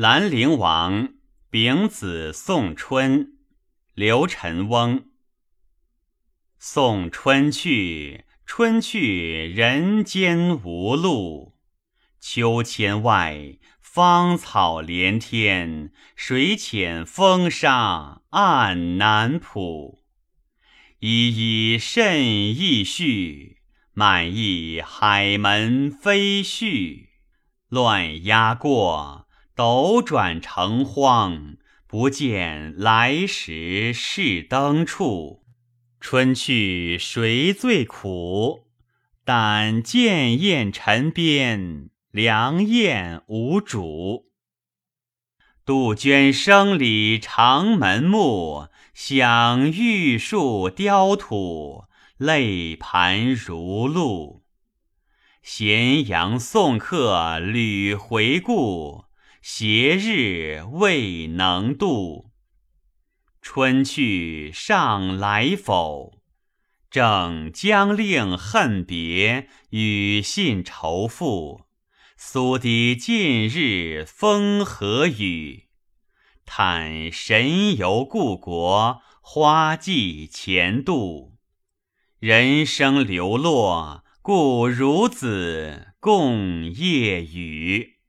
兰陵王丙子送春，刘辰翁。送春去，春去人间无路。秋千外，芳草连天；水浅风沙暗难卜。依依甚意绪，满意海门飞絮。乱鸦过，斗转成荒，不见来时是灯处。春去谁最苦？但见燕尘边，凉雁无主。杜鹃声里长门暮，想玉树雕土，泪盘如露。咸阳送客屡回顾，斜日未能度。春去尚来否？正将令恨别，与信仇负。苏堤近日风和雨，叹神游故国，花季前度。人生流落。故孺子共夜语。